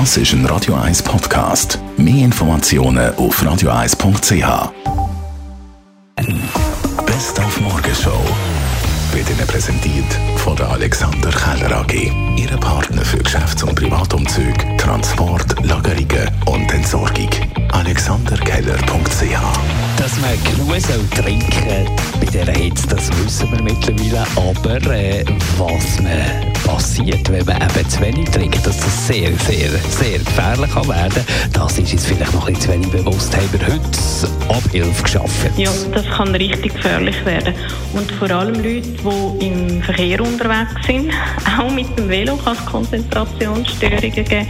Das ist ein Radio 1 Podcast. Mehr Informationen auf radio1.ch. Best auf Morgenshow wird Ihnen präsentiert von der Alexander Keller AG. Ihre Partner für Geschäfts- und Privatumzug, Transport, Lagerungen und Entsorgung. AlexanderKeller.ch Dass man genug trinken bei dieser Hitze, wissen wir mittlerweile. Aber äh, was passiert, wenn man eben zu wenig trinkt, dass das sehr, sehr, sehr gefährlich kann werden das ist uns vielleicht noch ein bisschen zu wenig bewusst. Haben wir heute Abhilfe geschaffen? Ja, das kann richtig gefährlich werden. Und vor allem Leute, die im Verkehr unterwegs sind, auch mit dem Velo kann es Konzentrationsstörungen geben.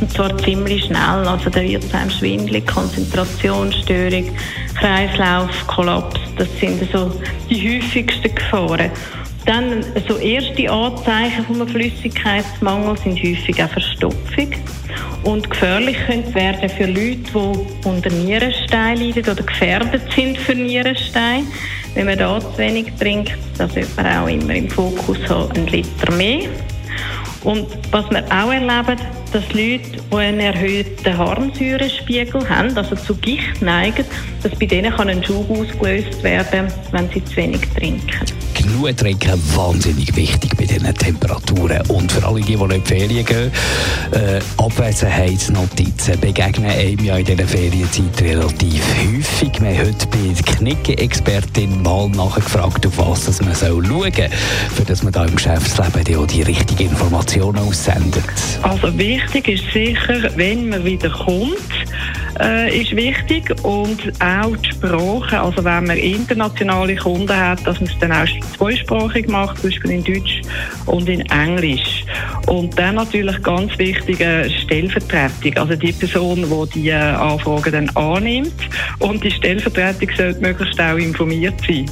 Und zwar ziemlich schnell. Also da wird es einem schwindelig, Konzentrationsstörung, Kreislaufkollaps. Das sind so die häufigsten Gefahren. Dann so erste Anzeichen von einem Flüssigkeitsmangel sind häufig auch Verstopfung und gefährlich könnte werden für Leute, die unter Nierenstein leiden oder gefährdet sind für Nierenstein. Wenn man da zu wenig trinkt, dann sollte man auch immer im Fokus haben, einen Liter mehr. Und was wir auch erleben, dass Leute, die einen erhöhten Harnsäurespiegel haben, also zu Gicht neigen, dass bei denen kann ein Schub ausgelöst werden, wenn sie zu wenig trinken genug trinken, wahnsinnig wichtig bei diesen Temperaturen. Und für alle, die, die in die Ferien gehen, äh, Abwesenheitsnotizen begegnen einem ja in dieser Ferienzeit relativ häufig. Wir haben heute bei der Knicke-Expertin mal nachgefragt, auf was das man soll schauen soll, dass man da im Geschäftsleben die, die richtigen Informationen aussendet. Also wichtig ist sicher, wenn man wieder kommt, äh, ist wichtig und auch die Sprache. Also wenn man internationale Kunden hat, dass man es dann auch zweisprachig macht, zum Beispiel in Deutsch und in Englisch. Und dann natürlich ganz wichtig eine Stellvertretung, also die Person, die die äh, Anfragen dann annimmt und die Stellvertretung sollte möglichst auch informiert sein.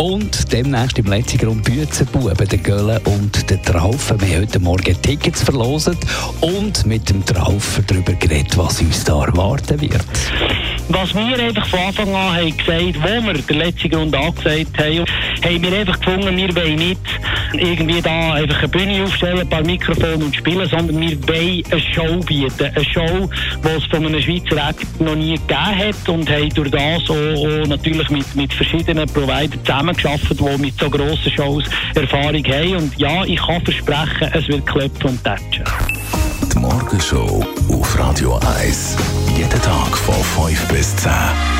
Und demnächst im letzten Grund Büzenbuben, der Gölle und der Traufen. Wir haben heute Morgen Tickets verlosen und mit dem Traufen darüber geredet, was uns da erwarten wird. Was wir einfach von Anfang an haben gesagt, wo wir den letzten Grund angesagt haben, haben wir einfach gefunden, wir wollen nicht irgendwie da einfach eine Bühne aufstellen, ein paar Mikrofone und spielen, sondern wir wollen eine Show bieten. Eine Show, die es von einem Schweizer Act noch nie gegeben hat und haben durch das auch, natürlich mit, mit verschiedenen Providern zusammengearbeitet, die mit so grossen Shows Erfahrung haben. Und ja, ich kann versprechen, es wird klopfen und tätschen. Die Morgenshow auf Radio 1. Jeden Tag von 5 bis 10.